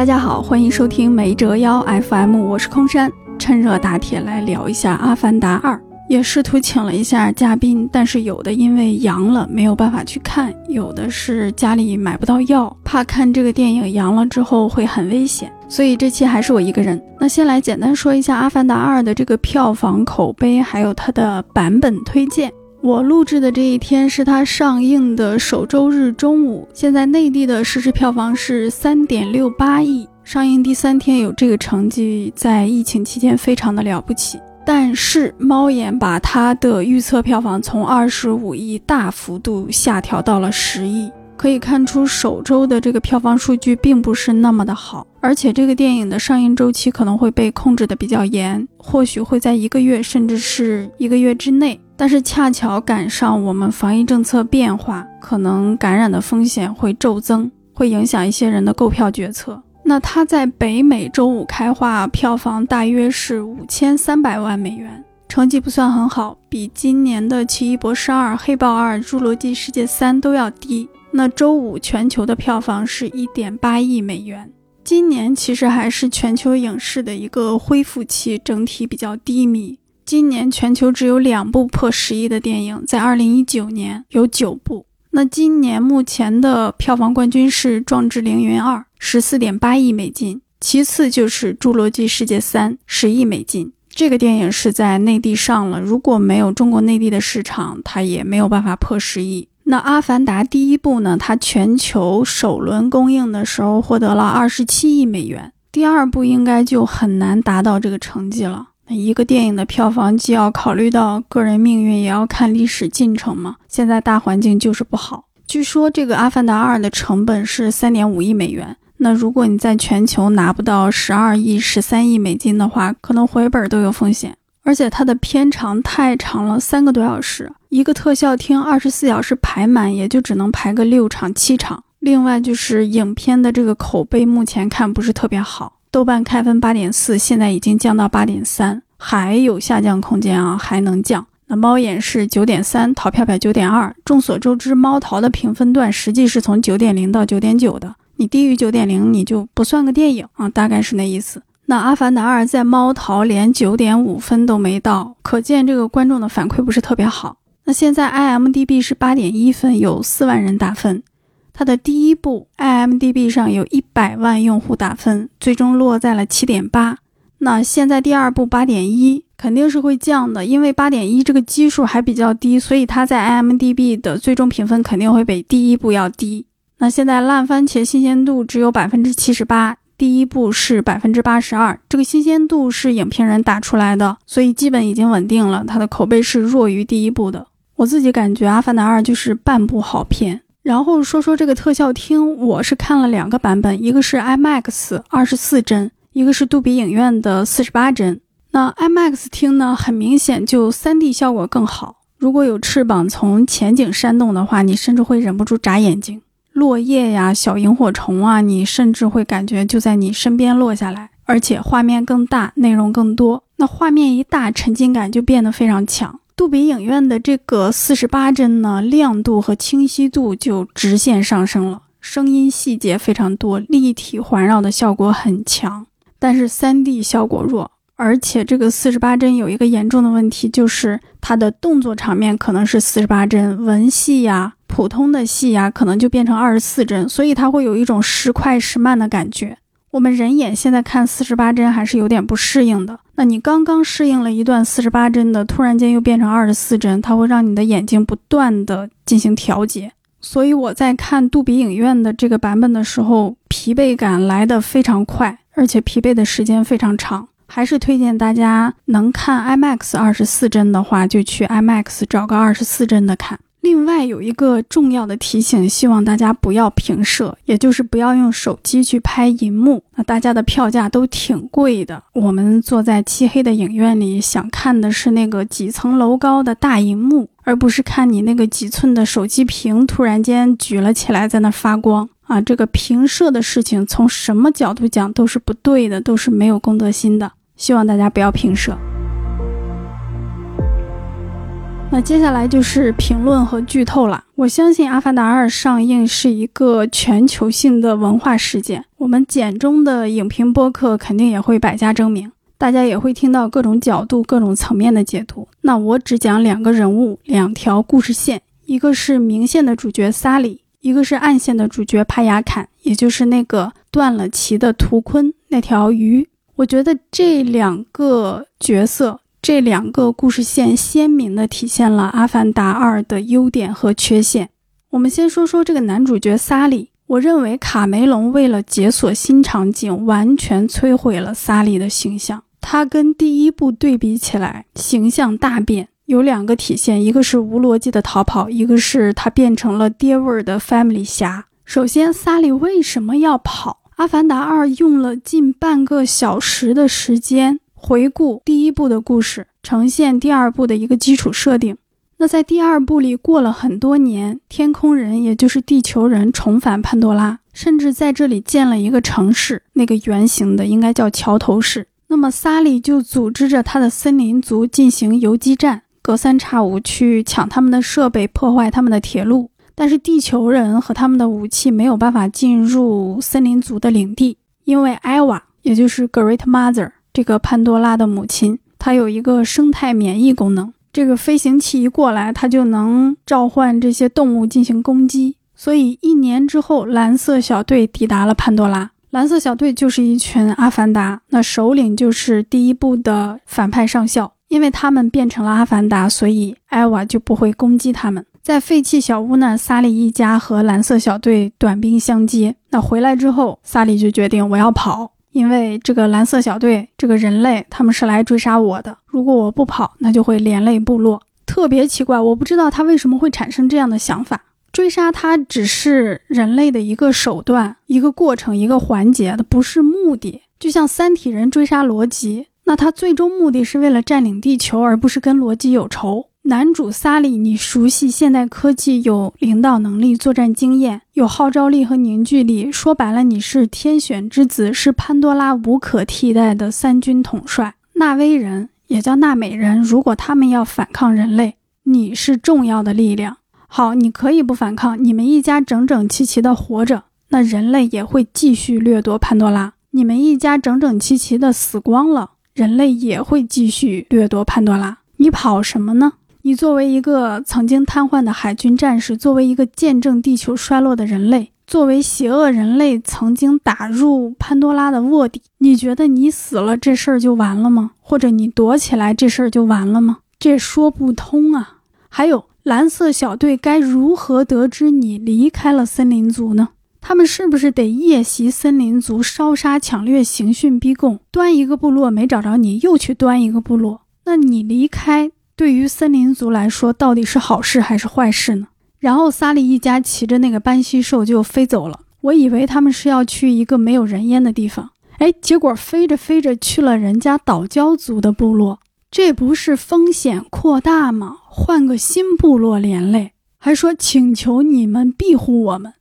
大家好，欢迎收听没折腰 FM，我是空山，趁热打铁来聊一下《阿凡达二》，也试图请了一下嘉宾，但是有的因为阳了没有办法去看，有的是家里买不到药，怕看这个电影阳了之后会很危险，所以这期还是我一个人。那先来简单说一下《阿凡达二》的这个票房口碑，还有它的版本推荐。我录制的这一天是它上映的首周日中午。现在内地的实时票房是三点六八亿，上映第三天有这个成绩，在疫情期间非常的了不起。但是猫眼把它的预测票房从二十五亿大幅度下调到了十亿，可以看出首周的这个票房数据并不是那么的好。而且这个电影的上映周期可能会被控制的比较严，或许会在一个月甚至是一个月之内。但是恰巧赶上我们防疫政策变化，可能感染的风险会骤增，会影响一些人的购票决策。那它在北美周五开画票房大约是五千三百万美元，成绩不算很好，比今年的《奇异博士二》《黑豹二》《侏罗纪世界三》都要低。那周五全球的票房是一点八亿美元。今年其实还是全球影视的一个恢复期，整体比较低迷。今年全球只有两部破十亿的电影，在二零一九年有九部。那今年目前的票房冠军是《壮志凌云二》，十四点八亿美金，其次就是《侏罗纪世界三》，十亿美金。这个电影是在内地上了，如果没有中国内地的市场，它也没有办法破十亿。那《阿凡达》第一部呢？它全球首轮公映的时候获得了二十七亿美元，第二部应该就很难达到这个成绩了。那一个电影的票房既要考虑到个人命运，也要看历史进程嘛。现在大环境就是不好。据说这个《阿凡达二》的成本是三点五亿美元。那如果你在全球拿不到十二亿、十三亿美金的话，可能回本都有风险。而且它的片长太长了，三个多小时，一个特效厅二十四小时排满也就只能排个六场、七场。另外就是影片的这个口碑目前看不是特别好。豆瓣开分八点四，现在已经降到八点三，还有下降空间啊，还能降。那猫眼是九点三，淘票票九点二。众所周知，猫淘的评分段实际是从九点零到九点九的，你低于九点零，你就不算个电影啊，大概是那意思。那《阿凡达二》在猫淘连九点五分都没到，可见这个观众的反馈不是特别好。那现在 IMDB 是八点一分，有四万人打分。它的第一部 IMDB 上有一百万用户打分，最终落在了七点八。那现在第二部八点一肯定是会降的，因为八点一这个基数还比较低，所以它在 IMDB 的最终评分肯定会比第一部要低。那现在烂番茄新鲜度只有百分之七十八，第一部是百分之八十二，这个新鲜度是影评人打出来的，所以基本已经稳定了。它的口碑是弱于第一部的。我自己感觉《阿凡达二》就是半部好片。然后说说这个特效厅，我是看了两个版本，一个是 IMAX 二十四帧，一个是杜比影院的四十八帧。那 IMAX 厅呢，很明显就 3D 效果更好。如果有翅膀从前景扇动的话，你甚至会忍不住眨眼睛。落叶呀、小萤火虫啊，你甚至会感觉就在你身边落下来。而且画面更大，内容更多。那画面一大，沉浸感就变得非常强。杜比影院的这个四十八帧呢，亮度和清晰度就直线上升了，声音细节非常多，立体环绕的效果很强，但是三 D 效果弱。而且这个四十八帧有一个严重的问题，就是它的动作场面可能是四十八帧，文戏呀、普通的戏呀，可能就变成二十四帧，所以它会有一种时快时慢的感觉。我们人眼现在看四十八帧还是有点不适应的。那你刚刚适应了一段四十八帧的，突然间又变成二十四帧，它会让你的眼睛不断的进行调节。所以我在看杜比影院的这个版本的时候，疲惫感来得非常快，而且疲惫的时间非常长。还是推荐大家能看 IMAX 二十四帧的话，就去 IMAX 找个二十四帧的看。另外有一个重要的提醒，希望大家不要平射，也就是不要用手机去拍银幕。那大家的票价都挺贵的，我们坐在漆黑的影院里，想看的是那个几层楼高的大银幕，而不是看你那个几寸的手机屏突然间举了起来在那发光啊！这个平射的事情，从什么角度讲都是不对的，都是没有公德心的。希望大家不要平射。那接下来就是评论和剧透了。我相信《阿凡达二》上映是一个全球性的文化事件，我们简中的影评播客肯定也会百家争鸣，大家也会听到各种角度、各种层面的解读。那我只讲两个人物、两条故事线，一个是明线的主角萨里，一个是暗线的主角帕雅坎，也就是那个断了鳍的图坤那条鱼。我觉得这两个角色。这两个故事线鲜明地体现了《阿凡达二》的优点和缺陷。我们先说说这个男主角萨利。我认为卡梅隆为了解锁新场景，完全摧毁了萨利的形象。他跟第一部对比起来，形象大变。有两个体现，一个是无逻辑的逃跑，一个是他变成了爹味儿的 Family 侠。首先，萨利为什么要跑？《阿凡达二》用了近半个小时的时间。回顾第一部的故事，呈现第二部的一个基础设定。那在第二部里，过了很多年，天空人也就是地球人重返潘多拉，甚至在这里建了一个城市，那个圆形的应该叫桥头市。那么萨利就组织着他的森林族进行游击战，隔三差五去抢他们的设备，破坏他们的铁路。但是地球人和他们的武器没有办法进入森林族的领地，因为艾娃，也就是 Great Mother。这个潘多拉的母亲，它有一个生态免疫功能。这个飞行器一过来，它就能召唤这些动物进行攻击。所以一年之后，蓝色小队抵达了潘多拉。蓝色小队就是一群阿凡达，那首领就是第一部的反派上校。因为他们变成了阿凡达，所以艾娃就不会攻击他们。在废弃小屋呢，萨利一家和蓝色小队短兵相接。那回来之后，萨利就决定我要跑。因为这个蓝色小队，这个人类他们是来追杀我的。如果我不跑，那就会连累部落。特别奇怪，我不知道他为什么会产生这样的想法。追杀他只是人类的一个手段、一个过程、一个环节，的不是目的。就像三体人追杀罗辑，那他最终目的是为了占领地球，而不是跟罗辑有仇。男主萨利，你熟悉现代科技，有领导能力、作战经验，有号召力和凝聚力。说白了，你是天选之子，是潘多拉无可替代的三军统帅。纳威人也叫纳美人，如果他们要反抗人类，你是重要的力量。好，你可以不反抗，你们一家整整齐齐的活着，那人类也会继续掠夺潘多拉。你们一家整整齐齐的死光了，人类也会继续掠夺潘多拉。你跑什么呢？你作为一个曾经瘫痪的海军战士，作为一个见证地球衰落的人类，作为邪恶人类曾经打入潘多拉的卧底，你觉得你死了这事儿就完了吗？或者你躲起来这事儿就完了吗？这说不通啊！还有蓝色小队该如何得知你离开了森林族呢？他们是不是得夜袭森林族，烧杀抢掠，刑讯逼供，端一个部落没找着你，又去端一个部落？那你离开？对于森林族来说，到底是好事还是坏事呢？然后萨利一家骑着那个斑蜥兽就飞走了。我以为他们是要去一个没有人烟的地方，哎，结果飞着飞着去了人家岛礁族的部落。这不是风险扩大吗？换个新部落连累，还说请求你们庇护我们。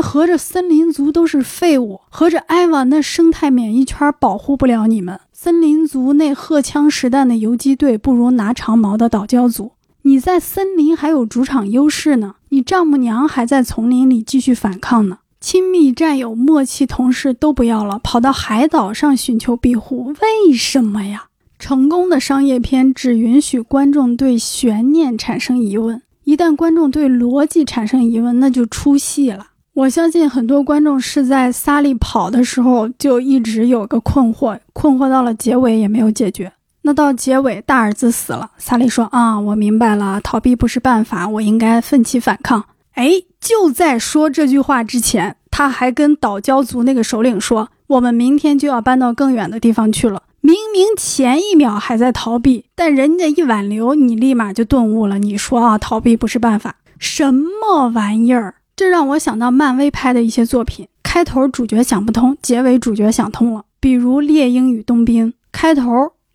合着森林族都是废物，合着艾娃那生态免疫圈保护不了你们。森林族那荷枪实弹的游击队不如拿长矛的岛礁族。你在森林还有主场优势呢，你丈母娘还在丛林里继续反抗呢。亲密战友、默契同事都不要了，跑到海岛上寻求庇护，为什么呀？成功的商业片只允许观众对悬念产生疑问，一旦观众对逻辑产生疑问，那就出戏了。我相信很多观众是在萨利跑的时候就一直有个困惑，困惑到了结尾也没有解决。那到结尾大儿子死了，萨利说：“啊，我明白了，逃避不是办法，我应该奋起反抗。”哎，就在说这句话之前，他还跟岛礁族那个首领说：“我们明天就要搬到更远的地方去了。”明明前一秒还在逃避，但人家一挽留，你立马就顿悟了。你说啊，逃避不是办法，什么玩意儿？这让我想到漫威拍的一些作品，开头主角想不通，结尾主角想通了。比如《猎鹰与冬兵》，开头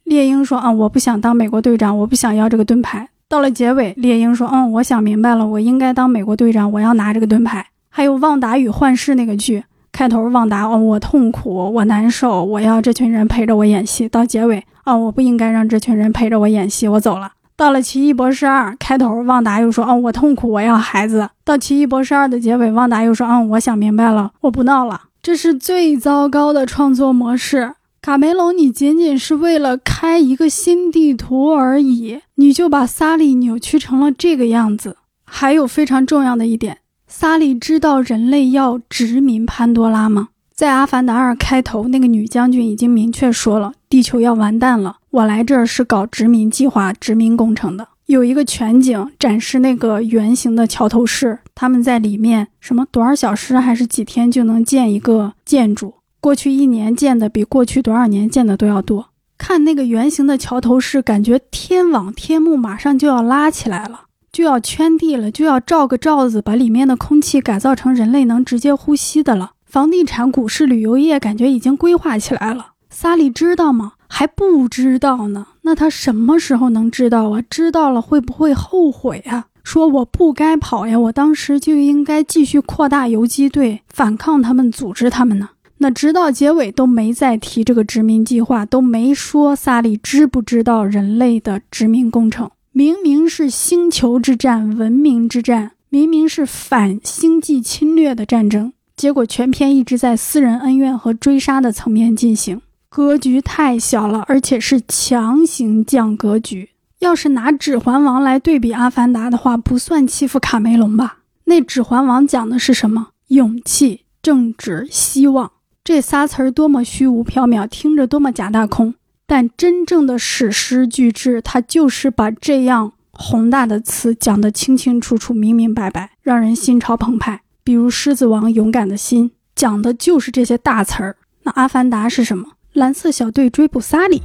猎鹰说：“啊，我不想当美国队长，我不想要这个盾牌。”到了结尾，猎鹰说：“嗯，我想明白了，我应该当美国队长，我要拿这个盾牌。”还有《旺达与幻视》那个剧，开头旺达：“哦，我痛苦，我难受，我要这群人陪着我演戏。”到结尾：“哦，我不应该让这群人陪着我演戏，我走了。”到了《奇异博士二》开头，旺达又说：“哦，我痛苦，我要孩子。”到《奇异博士二》的结尾，旺达又说：“嗯，我想明白了，我不闹了。”这是最糟糕的创作模式。卡梅隆，你仅仅是为了开一个新地图而已，你就把萨利扭曲成了这个样子。还有非常重要的一点，萨利知道人类要殖民潘多拉吗？在《阿凡达二》开头，那个女将军已经明确说了，地球要完蛋了。我来这儿是搞殖民计划、殖民工程的。有一个全景展示那个圆形的桥头市，他们在里面什么多少小时还是几天就能建一个建筑？过去一年建的比过去多少年建的都要多。看那个圆形的桥头市，感觉天网天幕马上就要拉起来了，就要圈地了，就要罩个罩子，把里面的空气改造成人类能直接呼吸的了。房地产、股市、旅游业感觉已经规划起来了。萨利知道吗？还不知道呢，那他什么时候能知道啊？知道了会不会后悔啊？说我不该跑呀，我当时就应该继续扩大游击队，反抗他们，组织他们呢。那直到结尾都没再提这个殖民计划，都没说萨利知不知道人类的殖民工程。明明是星球之战、文明之战，明明是反星际侵略的战争，结果全篇一直在私人恩怨和追杀的层面进行。格局太小了，而且是强行降格局。要是拿《指环王》来对比《阿凡达》的话，不算欺负卡梅隆吧？那《指环王》讲的是什么？勇气、正直、希望，这仨词儿多么虚无缥缈，听着多么假大空。但真正的史诗巨制，它就是把这样宏大的词讲得清清楚楚、明明白白，让人心潮澎湃。比如《狮子王》勇敢的心，讲的就是这些大词儿。那《阿凡达》是什么？蓝色小队追捕萨里。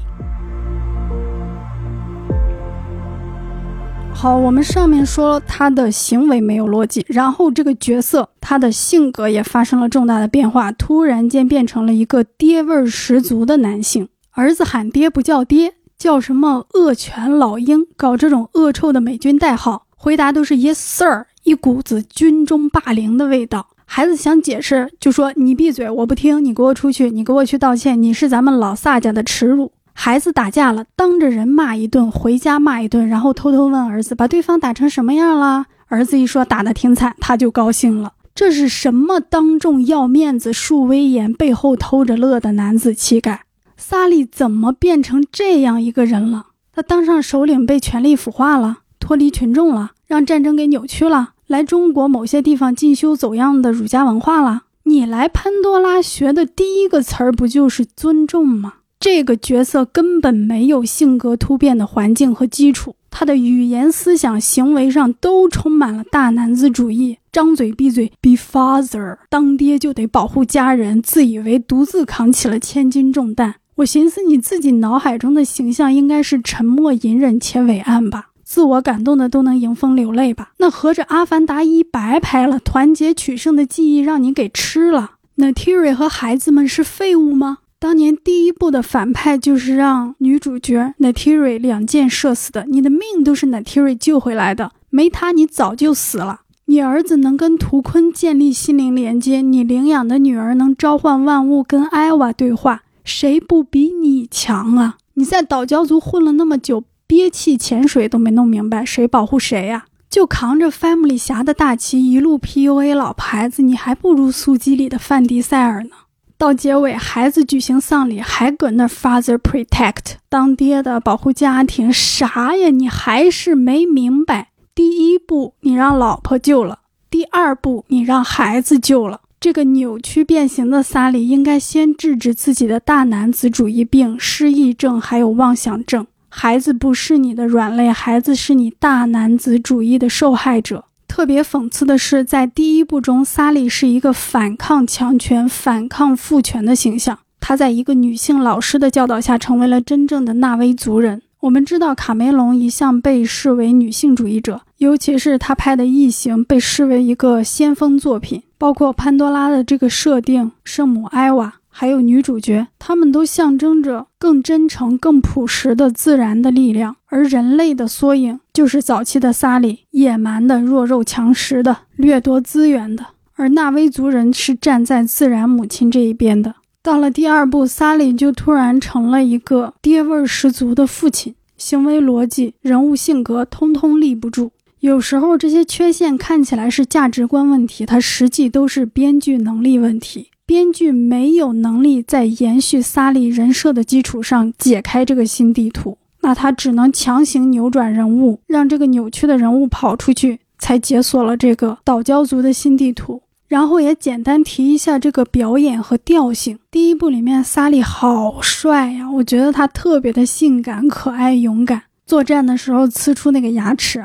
好，我们上面说他的行为没有逻辑，然后这个角色他的性格也发生了重大的变化，突然间变成了一个爹味儿十足的男性。儿子喊爹不叫爹，叫什么恶犬老鹰，搞这种恶臭的美军代号，回答都是 Yes sir，一股子军中霸凌的味道。孩子想解释，就说你闭嘴，我不听，你给我出去，你给我去道歉，你是咱们老萨家的耻辱。孩子打架了，当着人骂一顿，回家骂一顿，然后偷偷问儿子，把对方打成什么样了？儿子一说打得挺惨，他就高兴了。这是什么当众要面子、树威严，背后偷着乐的男子气概？萨利怎么变成这样一个人了？他当上首领，被权力腐化了，脱离群众了，让战争给扭曲了。来中国某些地方进修走样的儒家文化了。你来潘多拉学的第一个词儿不就是尊重吗？这个角色根本没有性格突变的环境和基础，他的语言、思想、行为上都充满了大男子主义，张嘴闭嘴 be father，当爹就得保护家人，自以为独自扛起了千斤重担。我寻思你自己脑海中的形象应该是沉默、隐忍且伟岸吧。自我感动的都能迎风流泪吧？那合着《阿凡达一》白拍了，团结取胜的记忆让你给吃了。那 Terry 和孩子们是废物吗？当年第一部的反派就是让女主角 Natiri 两箭射死的，你的命都是 Natiri 救回来的，没他你早就死了。你儿子能跟图坤建立心灵连接，你领养的女儿能召唤万物跟艾娃对话，谁不比你强啊？你在岛礁族混了那么久。憋气潜水都没弄明白谁保护谁呀？就扛着 Family 侠的大旗一路 PUA 老婆孩子，你还不如速激里的范迪塞尔呢。到结尾，孩子举行丧礼还搁那 Father Protect，当爹的保护家庭，啥呀？你还是没明白。第一步你让老婆救了，第二步你让孩子救了。这个扭曲变形的萨利应该先治治自己的大男子主义病、失忆症还有妄想症。孩子不是你的软肋，孩子是你大男子主义的受害者。特别讽刺的是，在第一部中，萨利是一个反抗强权、反抗父权的形象。他在一个女性老师的教导下，成为了真正的纳威族人。我们知道，卡梅隆一向被视为女性主义者，尤其是他拍的《异形》被视为一个先锋作品，包括潘多拉的这个设定，圣母艾娃。还有女主角，她们都象征着更真诚、更朴实的自然的力量，而人类的缩影就是早期的萨利，野蛮的、弱肉强食的、掠夺资源的。而纳威族人是站在自然母亲这一边的。到了第二部，萨利就突然成了一个爹味儿十足的父亲，行为逻辑、人物性格通通立不住。有时候这些缺陷看起来是价值观问题，它实际都是编剧能力问题。编剧没有能力在延续萨利人设的基础上解开这个新地图，那他只能强行扭转人物，让这个扭曲的人物跑出去，才解锁了这个岛礁族的新地图。然后也简单提一下这个表演和调性。第一部里面萨利好帅呀，我觉得他特别的性感、可爱、勇敢。作战的时候呲出那个牙齿，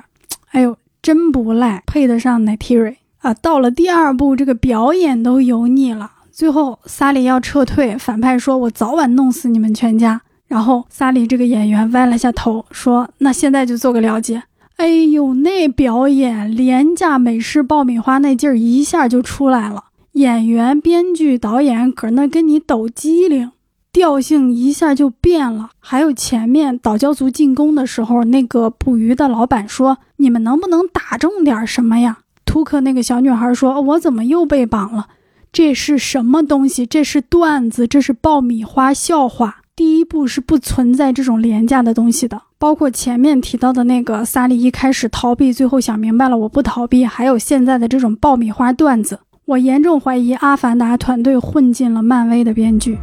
哎呦，真不赖，配得上 Neytiri 啊。到了第二部，这个表演都油腻了。最后萨利要撤退，反派说：“我早晚弄死你们全家。”然后萨利这个演员歪了下头，说：“那现在就做个了结。”哎呦，那表演廉价美式爆米花那劲儿一下就出来了，演员、编剧、导演搁那跟你抖机灵，调性一下就变了。还有前面岛礁族进攻的时候，那个捕鱼的老板说：“你们能不能打中点什么呀？”图克那个小女孩说：“我怎么又被绑了？这是什么东西？这是段子，这是爆米花笑话。”第一部是不存在这种廉价的东西的，包括前面提到的那个萨利一开始逃避，最后想明白了我不逃避，还有现在的这种爆米花段子，我严重怀疑阿凡达团队混进了漫威的编剧。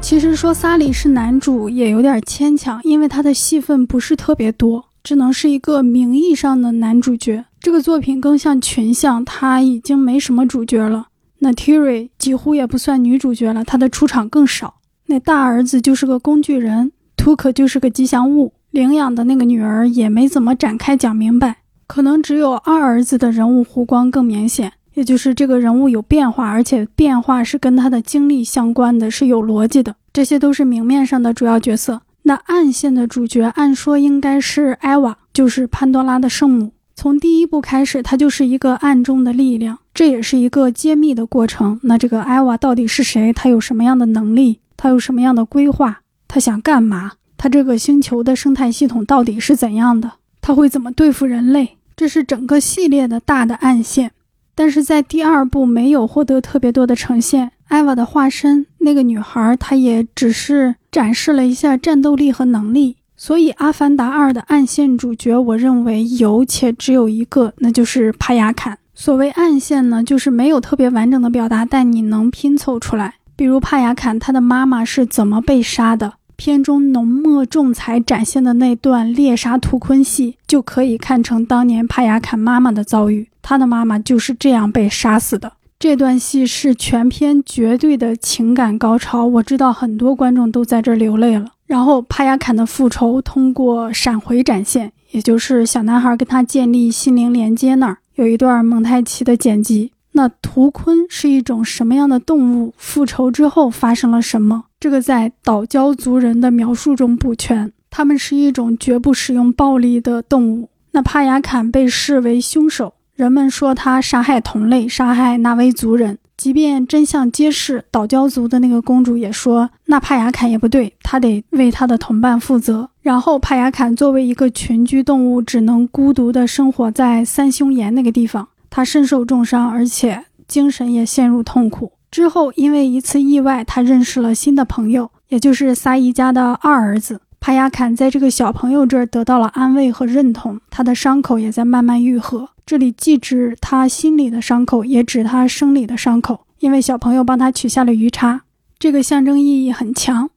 其实说萨利是男主也有点牵强，因为他的戏份不是特别多，只能是一个名义上的男主角。这个作品更像群像，他已经没什么主角了。那 Tiri 几乎也不算女主角了，她的出场更少。那大儿子就是个工具人，图可就是个吉祥物，领养的那个女儿也没怎么展开讲明白，可能只有二儿子的人物弧光更明显，也就是这个人物有变化，而且变化是跟他的经历相关的，是有逻辑的。这些都是明面上的主要角色。那暗线的主角，按说应该是艾娃，就是潘多拉的圣母。从第一部开始，它就是一个暗中的力量，这也是一个揭秘的过程。那这个艾娃到底是谁？她有什么样的能力？她有什么样的规划？她想干嘛？她这个星球的生态系统到底是怎样的？她会怎么对付人类？这是整个系列的大的暗线。但是在第二部没有获得特别多的呈现。艾娃的化身那个女孩，她也只是展示了一下战斗力和能力。所以，《阿凡达二》的暗线主角，我认为有且只有一个，那就是帕雅坎。所谓暗线呢，就是没有特别完整的表达，但你能拼凑出来。比如帕雅坎他的妈妈是怎么被杀的，片中浓墨重彩展现的那段猎杀图坤戏，就可以看成当年帕雅坎妈妈的遭遇。他的妈妈就是这样被杀死的。这段戏是全片绝对的情感高潮，我知道很多观众都在这流泪了。然后帕雅坎的复仇通过闪回展现，也就是小男孩跟他建立心灵连接那儿有一段蒙太奇的剪辑。那图坤是一种什么样的动物？复仇之后发生了什么？这个在岛礁族人的描述中不全。他们是一种绝不使用暴力的动物。那帕雅坎被视为凶手，人们说他杀害同类，杀害纳威族人。即便真相揭示，岛礁族的那个公主也说，那帕雅坎也不对，他得为他的同伴负责。然后帕雅坎作为一个群居动物，只能孤独地生活在三凶岩那个地方，他身受重伤，而且精神也陷入痛苦。之后因为一次意外，他认识了新的朋友，也就是萨伊家的二儿子帕雅坎，在这个小朋友这儿得到了安慰和认同，他的伤口也在慢慢愈合。这里既指他心里的伤口，也指他生理的伤口，因为小朋友帮他取下了鱼叉，这个象征意义很强。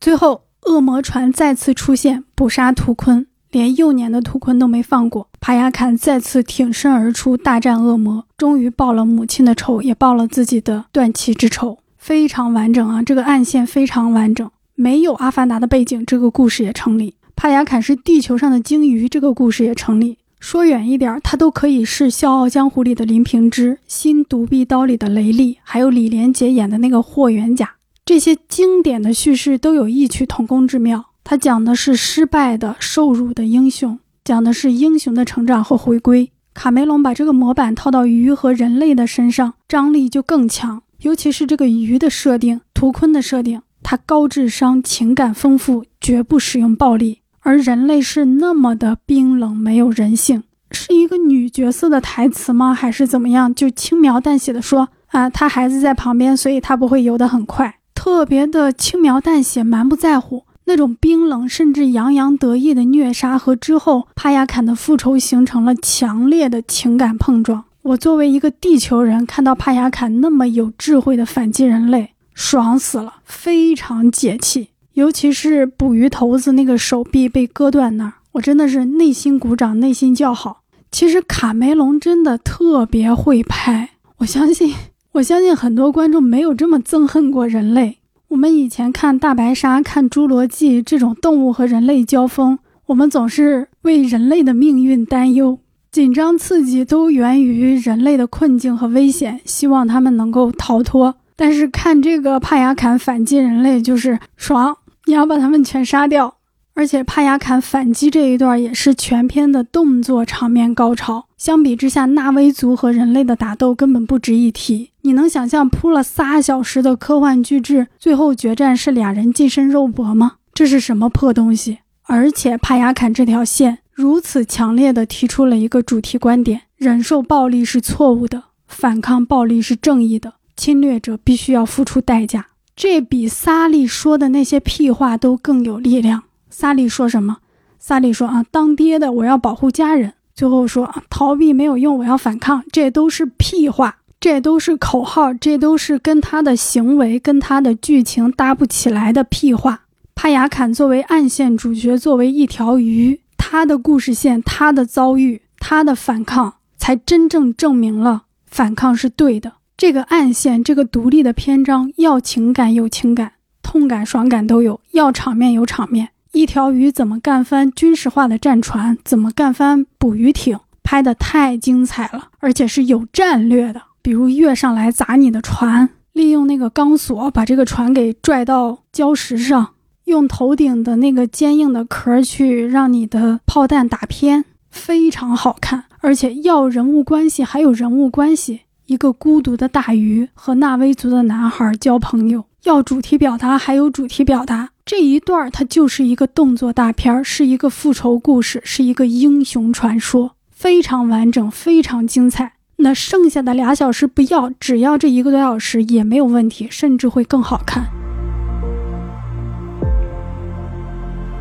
最后，恶魔船再次出现，捕杀图坤，连幼年的图坤都没放过。帕雅坎再次挺身而出，大战恶魔，终于报了母亲的仇，也报了自己的断妻之仇。非常完整啊，这个暗线非常完整，没有阿凡达的背景，这个故事也成立。帕雅坎是地球上的鲸鱼，这个故事也成立。说远一点，他都可以是《笑傲江湖》里的林平之，《新独臂刀》里的雷利，还有李连杰演的那个霍元甲。这些经典的叙事都有异曲同工之妙。他讲的是失败的、受辱的英雄，讲的是英雄的成长和回归。卡梅隆把这个模板套到鱼和人类的身上，张力就更强。尤其是这个鱼的设定，图坤的设定，他高智商、情感丰富，绝不使用暴力。而人类是那么的冰冷，没有人性，是一个女角色的台词吗？还是怎么样？就轻描淡写的说啊，他孩子在旁边，所以他不会游得很快。特别的轻描淡写，蛮不在乎。那种冰冷甚至洋洋得意的虐杀和之后帕雅坎的复仇形成了强烈的情感碰撞。我作为一个地球人，看到帕雅坎那么有智慧的反击人类，爽死了，非常解气。尤其是捕鱼头子那个手臂被割断那儿，我真的是内心鼓掌，内心叫好。其实卡梅隆真的特别会拍，我相信，我相信很多观众没有这么憎恨过人类。我们以前看大白鲨、看侏罗纪这种动物和人类交锋，我们总是为人类的命运担忧，紧张刺激都源于人类的困境和危险，希望他们能够逃脱。但是看这个帕雅坎反击人类就是爽，你要把他们全杀掉。而且帕雅坎反击这一段也是全片的动作场面高潮。相比之下，纳威族和人类的打斗根本不值一提。你能想象铺了仨小时的科幻巨制，最后决战是俩人近身肉搏吗？这是什么破东西？而且帕雅坎这条线如此强烈地提出了一个主题观点：忍受暴力是错误的，反抗暴力是正义的，侵略者必须要付出代价。这比萨利说的那些屁话都更有力量。萨利说什么？萨利说：“啊，当爹的我要保护家人。”最后说：“啊，逃避没有用，我要反抗。”这都是屁话，这都是口号，这都是跟他的行为、跟他的剧情搭不起来的屁话。帕雅坎作为暗线主角，作为一条鱼，他的故事线、他的遭遇、他的反抗，才真正证明了反抗是对的。这个暗线，这个独立的篇章，要情感有情感，痛感、爽感都有；要场面有场面。一条鱼怎么干翻军事化的战船？怎么干翻捕鱼艇？拍的太精彩了，而且是有战略的。比如跃上来砸你的船，利用那个钢索把这个船给拽到礁石上，用头顶的那个坚硬的壳去让你的炮弹打偏，非常好看。而且要人物关系还有人物关系，一个孤独的大鱼和纳威族的男孩交朋友。要主题表达还有主题表达，这一段它就是一个动作大片，是一个复仇故事，是一个英雄传说，非常完整，非常精彩。那剩下的俩小时不要，只要这一个多小时也没有问题，甚至会更好看。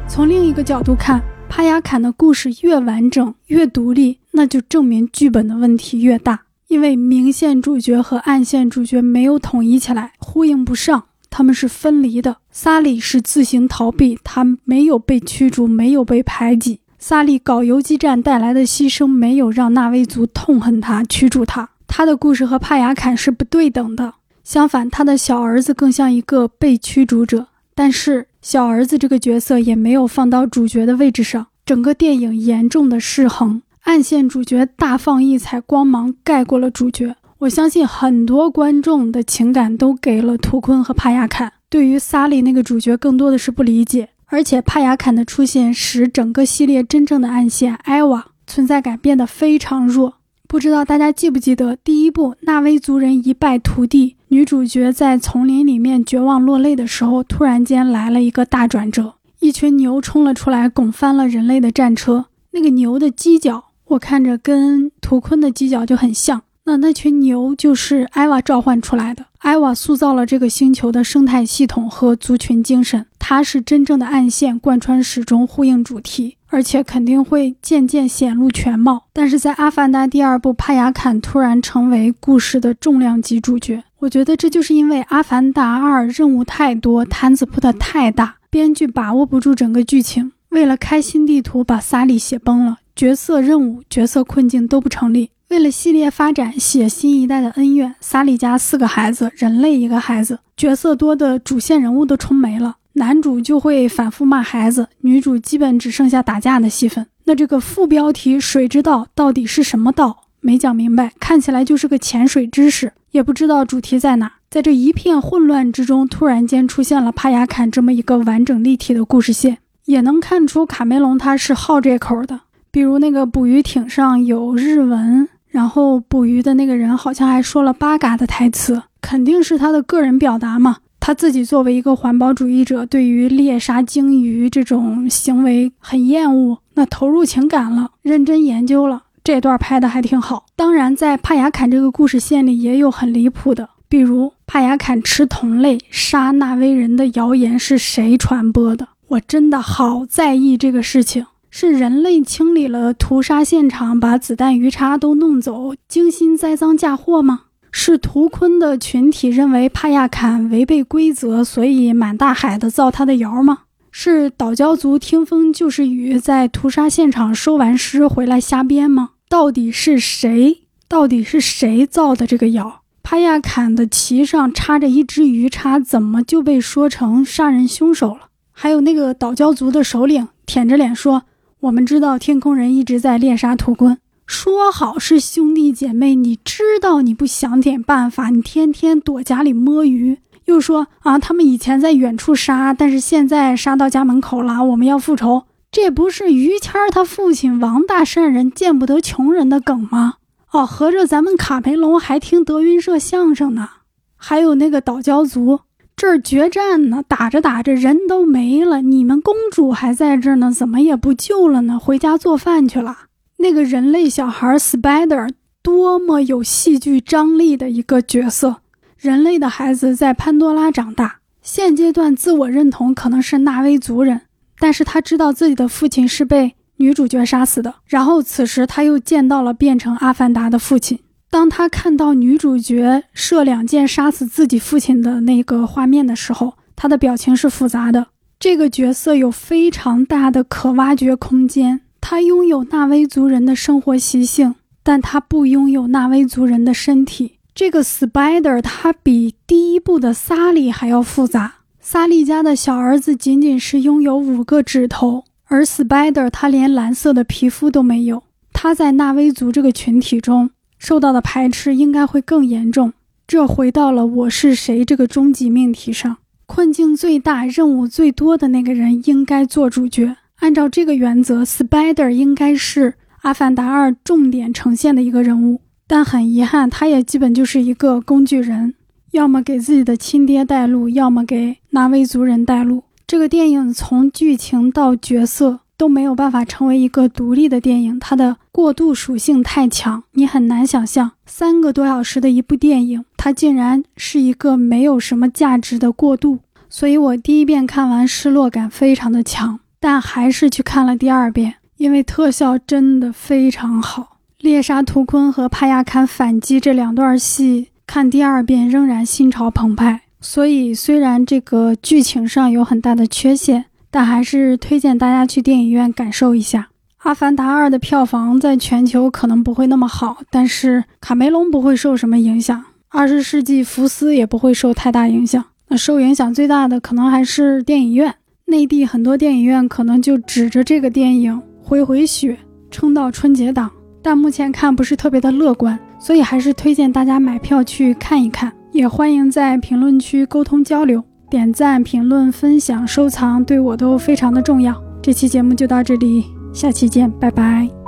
从另一个角度看，帕雅坎的故事越完整、越独立，那就证明剧本的问题越大。因为明线主角和暗线主角没有统一起来，呼应不上，他们是分离的。萨利是自行逃避，他没有被驱逐，没有被排挤。萨利搞游击战带来的牺牲，没有让纳威族痛恨他、驱逐他。他的故事和帕雅坎是不对等的。相反，他的小儿子更像一个被驱逐者，但是小儿子这个角色也没有放到主角的位置上。整个电影严重的失衡。暗线主角大放异彩，光芒盖过了主角。我相信很多观众的情感都给了图坤和帕雅坎。对于萨利那个主角，更多的是不理解。而且帕雅坎的出现，使整个系列真正的暗线艾娃存在感变得非常弱。不知道大家记不记得，第一部纳威族人一败涂地，女主角在丛林里面绝望落泪的时候，突然间来了一个大转折，一群牛冲了出来，拱翻了人类的战车。那个牛的犄角。我看着跟图坤的犄角就很像，那那群牛就是艾娃召唤出来的。艾娃塑造了这个星球的生态系统和族群精神，它是真正的暗线，贯穿始终，呼应主题，而且肯定会渐渐显露全貌。但是在《阿凡达》第二部，帕雅坎突然成为故事的重量级主角，我觉得这就是因为《阿凡达二》任务太多，摊子铺的太大，编剧把握不住整个剧情，为了开新地图，把萨利写崩了。角色任务、角色困境都不成立。为了系列发展，写新一代的恩怨，萨利家四个孩子，人类一个孩子，角色多的主线人物都冲没了。男主就会反复骂孩子，女主基本只剩下打架的戏份。那这个副标题“水之道”到底是什么道？没讲明白，看起来就是个潜水知识，也不知道主题在哪。在这一片混乱之中，突然间出现了帕雅坎这么一个完整立体的故事线，也能看出卡梅隆他是好这口的。比如那个捕鱼艇上有日文，然后捕鱼的那个人好像还说了八嘎的台词，肯定是他的个人表达嘛。他自己作为一个环保主义者，对于猎杀鲸鱼这种行为很厌恶，那投入情感了，认真研究了这段拍的还挺好。当然，在帕雅坎这个故事线里也有很离谱的，比如帕雅坎吃同类杀纳威人的谣言是谁传播的？我真的好在意这个事情。是人类清理了屠杀现场，把子弹、鱼叉都弄走，精心栽赃嫁祸吗？是图坤的群体认为帕亚坎违背规则，所以满大海的造他的谣吗？是岛礁族听风就是雨，在屠杀现场收完尸回来瞎编吗？到底是谁？到底是谁造的这个谣？帕亚坎的旗上插着一只鱼叉，怎么就被说成杀人凶手了？还有那个岛礁族的首领舔着脸说。我们知道天空人一直在猎杀土坤，说好是兄弟姐妹，你知道你不想点办法，你天天躲家里摸鱼，又说啊，他们以前在远处杀，但是现在杀到家门口了，我们要复仇，这不是于谦他父亲王大善人见不得穷人的梗吗？哦，合着咱们卡梅隆还听德云社相声呢？还有那个岛礁族。这儿决战呢，打着打着人都没了，你们公主还在这儿呢，怎么也不救了呢？回家做饭去了。那个人类小孩 Spider 多么有戏剧张力的一个角色。人类的孩子在潘多拉长大，现阶段自我认同可能是纳威族人，但是他知道自己的父亲是被女主角杀死的。然后此时他又见到了变成阿凡达的父亲。当他看到女主角射两箭杀死自己父亲的那个画面的时候，他的表情是复杂的。这个角色有非常大的可挖掘空间。他拥有纳威族人的生活习性，但他不拥有纳威族人的身体。这个 Spider 他比第一部的萨利还要复杂。萨利家的小儿子仅仅是拥有五个指头，而 Spider 他连蓝色的皮肤都没有。他在纳威族这个群体中。受到的排斥应该会更严重。这回到了我是谁这个终极命题上，困境最大、任务最多的那个人应该做主角。按照这个原则，Spider 应该是《阿凡达二》重点呈现的一个人物。但很遗憾，他也基本就是一个工具人，要么给自己的亲爹带路，要么给纳威族人带路。这个电影从剧情到角色。都没有办法成为一个独立的电影，它的过渡属性太强，你很难想象三个多小时的一部电影，它竟然是一个没有什么价值的过渡。所以我第一遍看完失落感非常的强，但还是去看了第二遍，因为特效真的非常好。猎杀图坤和帕亚坎反击这两段戏，看第二遍仍然心潮澎湃。所以虽然这个剧情上有很大的缺陷。但还是推荐大家去电影院感受一下《阿凡达二》的票房，在全球可能不会那么好，但是卡梅隆不会受什么影响，二十世纪福斯也不会受太大影响。那受影响最大的可能还是电影院，内地很多电影院可能就指着这个电影回回血，撑到春节档。但目前看不是特别的乐观，所以还是推荐大家买票去看一看，也欢迎在评论区沟通交流。点赞、评论、分享、收藏，对我都非常的重要。这期节目就到这里，下期见，拜拜。